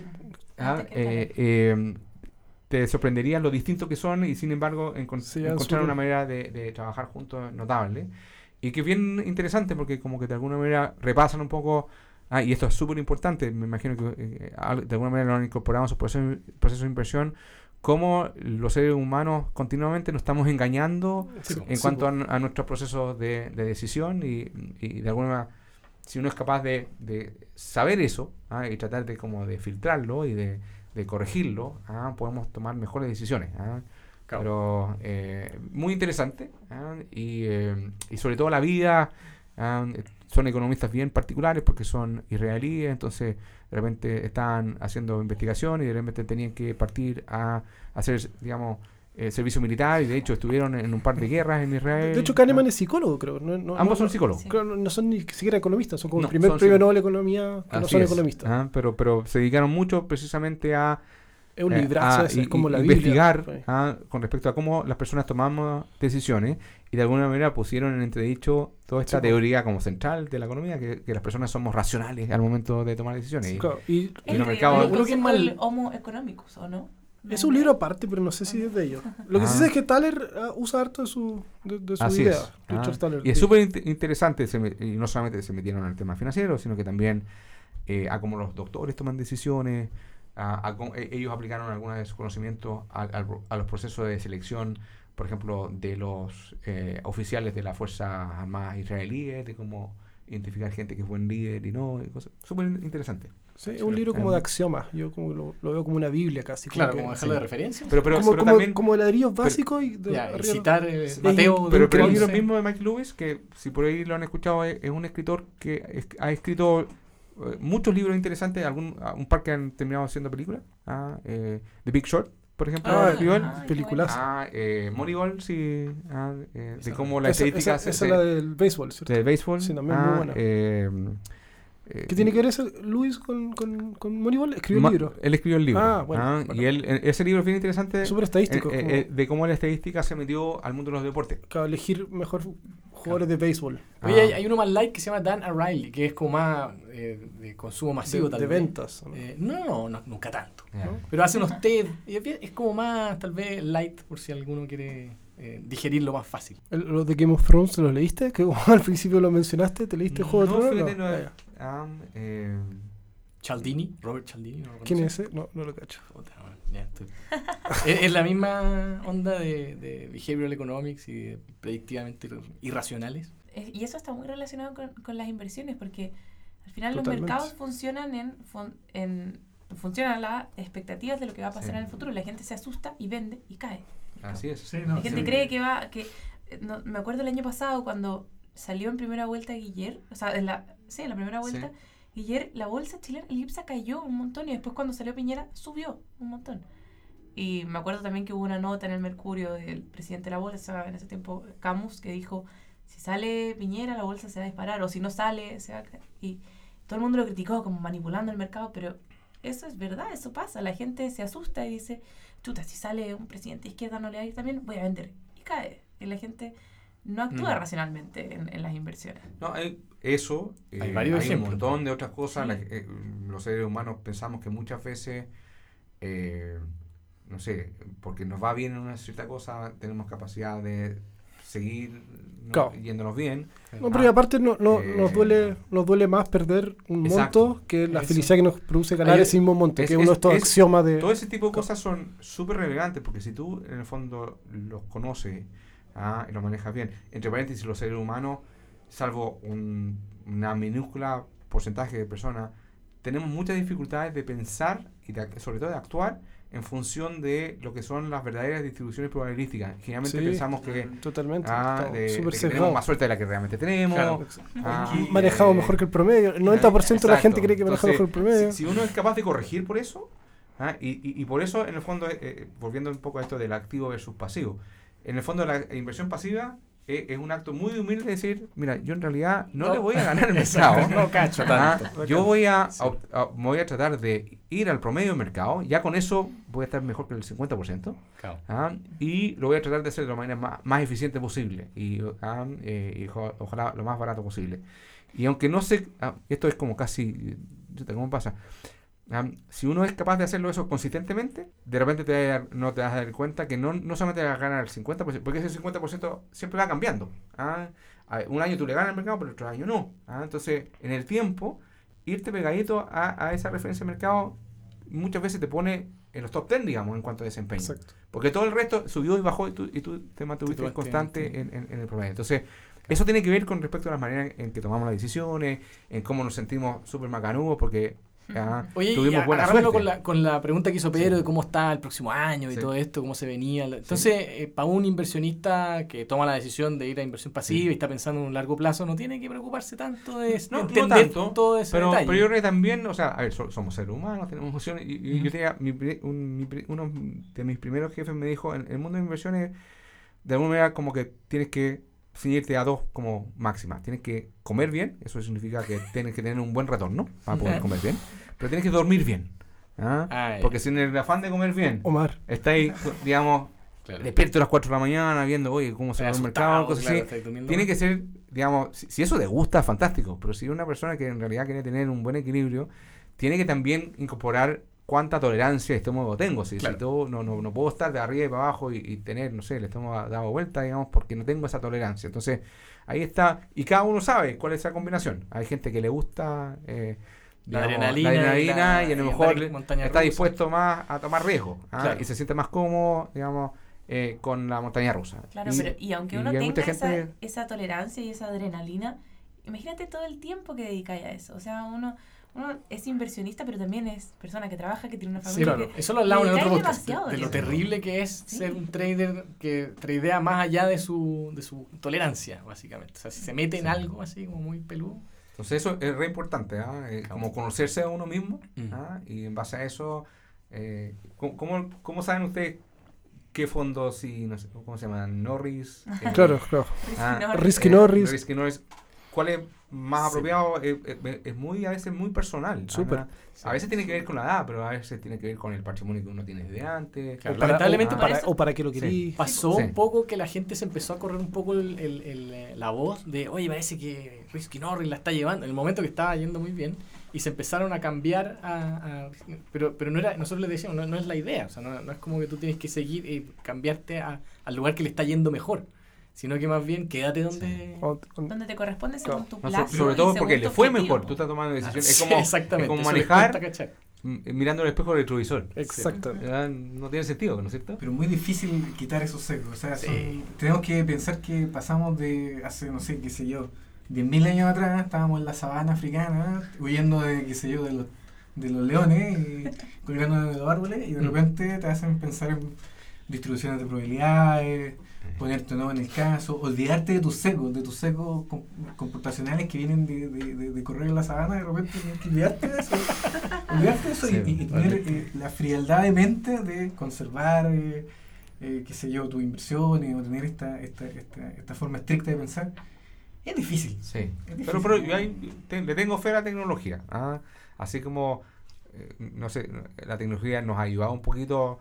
ah, eh, eh, te sorprendería lo distintos que son y sin embargo encon- Sí, ya, encontrar súper. una manera de, de trabajar juntos notable. Y que es bien interesante porque como que de alguna manera repasan un poco, ah, y esto es súper importante, me imagino que eh, de alguna manera lo han incorporado en procesos, procesos de inversión, cómo los seres humanos continuamente nos estamos engañando sí, en sí, cuanto a, nuestros procesos de, de decisión y, y de alguna manera si uno es capaz de, de saber eso ah, y tratar de como de filtrarlo y de, de corregirlo ah, podemos tomar mejores decisiones ah. Claro. pero eh, muy interesante ah, y, eh, y sobre todo la vida ah, son economistas bien particulares porque son israelíes entonces de repente estaban haciendo investigación y de repente tenían que partir a hacer digamos eh, servicio militar y de hecho estuvieron en un par de guerras en Israel De hecho, Kahneman ah. es psicólogo, creo. No, no- ambos son psicólogos Sí. No son ni siquiera economistas, son como el primer premio. Nobel de Economía que no son es. economistas. Ah, pero, pero se dedicaron mucho precisamente a, Es un eh, librazo a ese, i- es como la investigar Biblia. ah, con respecto a cómo las personas tomamos decisiones y de alguna manera pusieron en entredicho toda esta Sí, po. teoría como central de la economía, que, que las personas somos racionales al momento de tomar decisiones. Y- Claro, y Y los El, mercados- el Uno que es mal- Homo economicus, ¿o no? ¿No es un libro aparte, pero no sé si es de ellos. Lo que sí Ah. sé es que Thaler ah, usa harto de su, de, de su Así idea. es. Ah, Richard Thaler. Y es súper int- interesante, se me- y no solamente se metieron en el tema financiero, sino que también eh, a cómo los doctores toman decisiones, a, a e- ellos aplicaron algunos de sus conocimientos a, a los procesos de selección, por ejemplo, de los eh, oficiales de las Fuerzas Armadas israelíes, de cómo identificar gente que es buen líder y no, y cosas súper interesante. Sí, es un libro como de axiomas. Yo como lo, lo veo como una Biblia casi. Claro, que- como dejarlo de sí. referencia. Pero, pero, como, pero como, también... como de ladrillos básicos y de ya, citar eh. Mateo. Pero, pero el libro mismo de Mike Lewis, que si por ahí lo han escuchado, es, es un escritor que es- ha escrito eh, muchos libros interesantes, algún, a- un par que han terminado haciendo películas. Ah, eh, The Big Short, por ejemplo, Ah, escribió él. ah, qué peliculazo. Ah, eh, Moneyball, sí. ah, eh, de cómo la esa, estadística esa- se- esa se- es la del béisbol, ¿cierto? del béisbol. Sí, también ah, muy buena. eh, eh, ¿Qué tiene que ver eso, Luis, con, con, con Moneyball? Escribió ma- un libro. Él escribió el libro. Ah, bueno, ah, bueno. Y él, eh, ese libro es bien interesante Súper estadístico. eh, eh, como eh, de cómo la estadística se metió al mundo de los deportes. para elegir mejor jugadores de béisbol. Oye, Ah. hay, hay uno más light que se llama Dan O'Reilly, que es como más eh, de consumo masivo De, tal de vez. ventas. ¿no? Eh, no, no, no, nunca tanto. ¿No? Pero hace unos TED. y es, como más, tal vez, light, por si alguno quiere eh, digerirlo más fácil. ¿Los de Game of Thrones los leíste? Que al principio lo mencionaste, ¿te leíste el Juego de No, Tronos? fíjate, No. ah, eh, Chaldini, Robert Chaldini. ¿no lo ¿Quién es ese? No, no lo cacho. Puta, bueno, ya estoy. es, es la misma onda de, de behavioral economics y de predictivamente irracionales. Y eso está muy relacionado con, con las inversiones, porque al final los mercados funcionan en, fun- en funcionan las expectativas de lo que va a pasar Sí. en el futuro. La gente se asusta y vende y cae. así es. Sí, no, La gente sí. cree que va, que eh, no, me acuerdo el año pasado cuando salió en primera vuelta Guiller, o sea, en la, sí, en la primera vuelta, Guiller, la bolsa chilena, el IPSA cayó un montón y después cuando salió Piñera subió un montón. Y me acuerdo también que hubo una nota en el Mercurio del presidente de la bolsa, en ese tiempo Camus, que dijo, si sale Piñera la bolsa se va a disparar, o si no sale, se va a caer. Y todo el mundo lo criticó como manipulando el mercado, pero eso es verdad, eso pasa. La gente se asusta y dice, chuta, si sale un presidente de izquierda no le va a ir también, voy a vender. Y cae. Y la gente no actúa Mm. racionalmente en, en las inversiones. No, hay eso, Hay eh, varios hay un montón de otras cosas. Sí. la que, eh, los seres humanos pensamos que muchas veces, eh, no sé, porque nos va bien en una cierta cosa, tenemos capacidad de seguir ¿no? Claro. yéndonos bien. No, pero y aparte no, no, Eh, nos, duele, nos duele más perder un Exacto. monto que la Eso. felicidad que nos produce ganar ese mismo monto, es- que es uno de es- estos es- axiomas de... Todo ese tipo de cosas son súper relevantes porque si tú en el fondo los conoces ah, y los manejas bien, entre paréntesis, los seres humanos, salvo un- una minúscula porcentaje de personas, tenemos muchas dificultades de pensar y de- sobre todo de actuar en función de lo que son las verdaderas distribuciones probabilísticas. Generalmente Sí. pensamos que, Totalmente. ah, de- que tenemos más suerte de la que realmente tenemos. Claro. ah, Aquí, Manejado eh, mejor que el promedio. El 90% de la gente Exacto. cree que maneja mejor el Entonces, promedio. Si, si uno es capaz de corregir por eso, ¿ah? y, y, y por eso, en el fondo, eh, eh, volviendo un poco a esto del activo versus pasivo, en el fondo la inversión pasiva eh, es un acto muy humilde de decir, mira, yo en realidad no, No. le voy a ganar el mercado. no cacho Ah, tanto. yo voy a, Sí. a- a- me voy a tratar de ir al promedio del mercado, ya con eso voy a estar mejor que el 50%, Claro. ¿ah? y lo voy a tratar de hacer de la manera más, más eficiente posible y, ah, eh, y oja- ojalá lo más barato posible. Y aunque no sé, ah, esto es como casi, ¿cómo pasa? Ah, si uno es capaz de hacerlo eso consistentemente, de repente te vas a dar- no te vas a dar cuenta que no, no solamente vas a ganar el 50%, porque ese 50% siempre va cambiando. Un año tú le ganas al mercado, pero otro año no. ¿ah? Entonces, en el tiempo, irte pegadito a, a esa referencia de mercado muchas veces te pone en los top 10, digamos, en cuanto a desempeño. Exacto. Porque todo el resto subió y bajó y tú, y tú te mantuviste Te constante en, en- en el promedio. Entonces, eso tiene que ver con respecto a las maneras en que tomamos las decisiones, en cómo nos sentimos súper macanudos, porque Oye, tuvimos buena suerte. con la, con la pregunta que hizo Pedro Sí. de cómo está el próximo año y Sí. todo esto, cómo se venía. Entonces, eh, para un inversionista que toma la decisión de ir a inversión pasiva y está pensando en un largo plazo, no tiene que preocuparse tanto de No, no tanto, todo ese Pero, detalle. pero yo creo que también, o sea, a ver, so- somos seres humanos, tenemos emociones. Y, yo tenía, mi un- mi uno de mis primeros jefes me dijo, en el mundo de inversiones, de alguna manera como que tienes que ceñirte a dos como máximas. Tienes que comer bien, eso significa que tienes que tener un buen retorno para poder comer bien, pero tienes que dormir bien. ¿ah? Ah. Porque si en el afán de comer bien, Omar. estáis, digamos, Claro. despierto a las 4 de la mañana viendo, oye, cómo se va el mercado, cosas claro, así. Tiene que ser, digamos, si, si eso te gusta, fantástico, pero si es una persona que en realidad quiere tener un buen equilibrio, tiene que también incorporar cuánta tolerancia de estómago tengo. Si, todo- no, no, no puedo estar de arriba y para abajo y, y tener, no sé, el estómago dado vuelta, digamos, porque no tengo esa tolerancia. Entonces, ahí está, y cada uno sabe cuál es esa combinación. Hay gente que le gusta eh, La digamos, adrenalina la y adrenalina la- y, a lo y mejor está rusa. dispuesto más a tomar riesgo ¿ah? Claro. y se siente más cómodo, digamos, eh, con la montaña rusa. Claro, Y- pero y aunque uno tenga esa, gente- esa tolerancia y esa adrenalina, imagínate todo el tiempo que dedicáis a eso. O sea, uno, uno es inversionista, pero también es persona que trabaja, que tiene una Sí, familia. claro. que- Eso lo hablamos en otro podcast. De, de lo terrible que es Sí. ser un trader que tradea más allá de su, de su tolerancia, básicamente. O sea, si se mete en Sí. algo así como muy peludo. Entonces eso es re importante, ¿ah? Eh, como conocerse a uno mismo Mm. ¿ah? y en base a eso, eh, ¿cómo, cómo, saben ustedes qué fondos y no sé, cómo se llaman? Norris. eh, Claro, claro. ah, Norris. Risky eh, Norris. Risky Norris. ¿Cuáles más Sí. apropiado eh, eh, es muy a veces muy personal. Súper. A veces tiene que ver con la edad, pero a veces tiene que ver con el patrimonio que uno tiene desde antes. Claro, O para, lamentablemente o para para, eso- o para qué lo Sí. querís. Pasó Sí. un poco que la gente se empezó a correr un poco el- el- el, eh, la voz de, oye, parece que Risky Norris la está llevando, en el momento que estaba yendo muy bien, y se empezaron a cambiar a... a- pero pero no era, nosotros le decíamos, no, no es la idea, o sea, no, no es como que tú tienes que seguir y cambiarte a- al lugar que le está yendo mejor, sino que más bien quédate donde... Donde te corresponde según tu No, so- plazo. sobre todo porque tu le fue objetivo. mejor. Tú estás tomando decisiones. Es Sí, como, es exactamente, como les manejar mirando el espejo del retrovisor. Exacto. Ya No tiene sentido, ¿no es cierto? Pero muy difícil quitar esos sesgos. O sea, son- Sí. tenemos que pensar que pasamos de hace, no sé, qué sé yo, 10.000 años atrás, estábamos en la sabana africana, huyendo de, qué sé yo, de los, de los leones y colgando de los árboles, y de Mm. repente te hacen pensar en distribuciones de probabilidades, ponerte no en el caso, olvidarte de tus sesgos, de tus sesgos com- computacionales que vienen de, de, de- de correr en la sabana, de repente olvidarte de eso, olvidarte de eso y- Sí, y, y tener eh, la frialdad de mente de conservar, eh, eh, qué sé yo, tus inversiones o tener esta, esta, esta, esta forma estricta de pensar. Es difícil. Sí. Es Pero, difícil, pero ¿no? yo ahí te- le tengo fe a la tecnología. ¿ah? Así como, eh, no sé, la tecnología nos ha ayudado un poquito,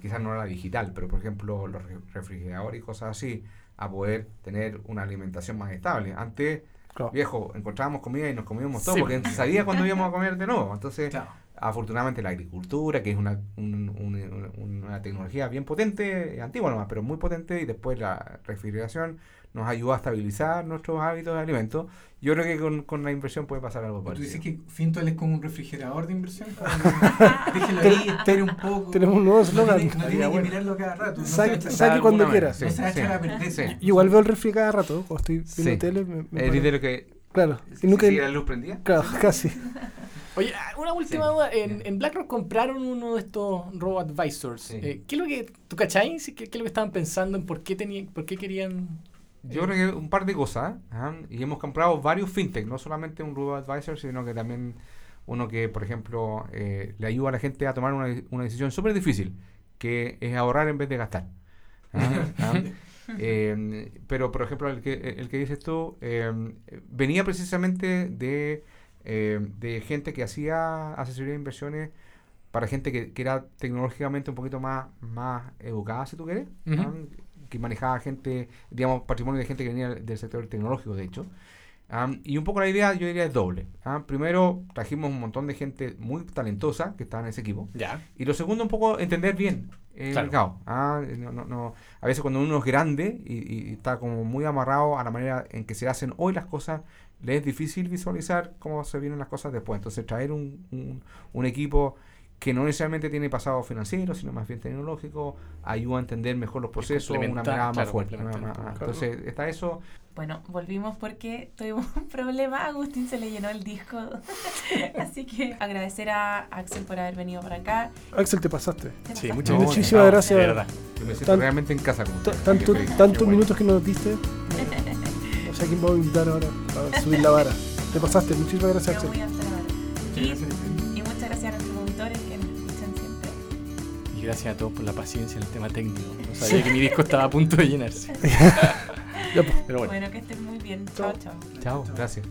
quizás no la digital, pero por ejemplo los re- refrigeradores y cosas así, a poder tener una alimentación más estable. Antes, Claro. viejo, encontrábamos comida y nos comíamos todo, Sí. porque se sabía cuándo íbamos a comer de nuevo. Entonces, Claro. afortunadamente la agricultura, que es una, un- un- un- una tecnología bien potente, antigua nomás, pero muy potente, y después la refrigeración nos ayudó a estabilizar nuestros hábitos de alimentos. Yo creo que con, con la inversión puede pasar algo Tú parecido. dices que Fintual es como un refrigerador de inversión. Déjelo ahí, espere un poco. Tenemos un nuevo No eslogan. tiene, no tiene que mirarlo cada rato. No Saque- se- saque cuando quiera. vez, no se sí. Yo Igual veo el refri cada rato. Cuando estoy viendo Sí. tele. Me, me El dinero que... Claro. Si Y nunca. sigue la luz prendida. Claro, casi. Oye, ah, una última Sí. duda. En, en BlackRock compraron uno de estos robo advisors. Sí. Eh, ¿Qué es lo que, tú cachai? Sí, ¿Qué, qué es lo que estaban pensando en por qué tenían, por qué querían? Yo creo que un par de cosas. ¿ah? Y hemos comprado varios fintech, no solamente un Robo Advisor, sino que también uno que, por ejemplo, eh, le ayuda a la gente a tomar una, una decisión súper difícil, que es ahorrar en vez de gastar. ¿ah? ¿Ah? Eh, pero, por ejemplo, el que, el que dices tú, eh, venía precisamente de, eh, de gente que hacía asesoría de inversiones para gente que, que era tecnológicamente un poquito más, más educada, si tú quieres. Que manejaba gente, digamos, patrimonio de gente que venía del sector tecnológico, de hecho. Am, y un poco la idea, yo diría, es doble. ¿ah? Primero, trajimos un montón de gente muy talentosa que estaba en ese equipo. Ya. Y lo segundo, un poco entender bien el Claro. mercado. Ah, no, no, no. A veces cuando uno es grande y, y está como muy amarrado a la manera en que se hacen hoy las cosas, le es difícil visualizar cómo se vienen las cosas después. Entonces traer un, un, un equipo que no necesariamente tiene pasado financiero, sino más bien tecnológico, ayuda a entender mejor los procesos, una mirada más claro, fuerte. más- un más- poco. Entonces está eso. Bueno, volvimos porque tuvimos un problema. A Agustín se le llenó el disco. Así que agradecer a Axel por haber venido para acá. Axel, te pasaste. Te Sí, pasaste. muchas No, gracias. muchísimas No, gracias. de verdad. Yo me siento Tan- realmente en casa. Ustedes. Tanto, tantos bueno. minutos que nos diste. No sé a quién vamos a invitar ahora a subir la vara. Te pasaste. Muchísimas gracias, Axel. muy hasta ahora. Muchas Y, gracias. y gracias a todos por la paciencia en el tema técnico. No sabía que mi disco estaba a punto de llenarse. Pues. Pero bueno. Bueno, que estén muy bien. Chao, chao. Chao, gracias.